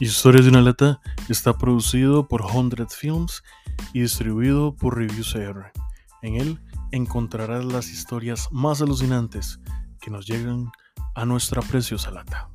Historias de una lata está producido por Hundred Films y distribuido por Review CR. En él encontrarás las historias más alucinantes que nos llegan a nuestra preciosa lata.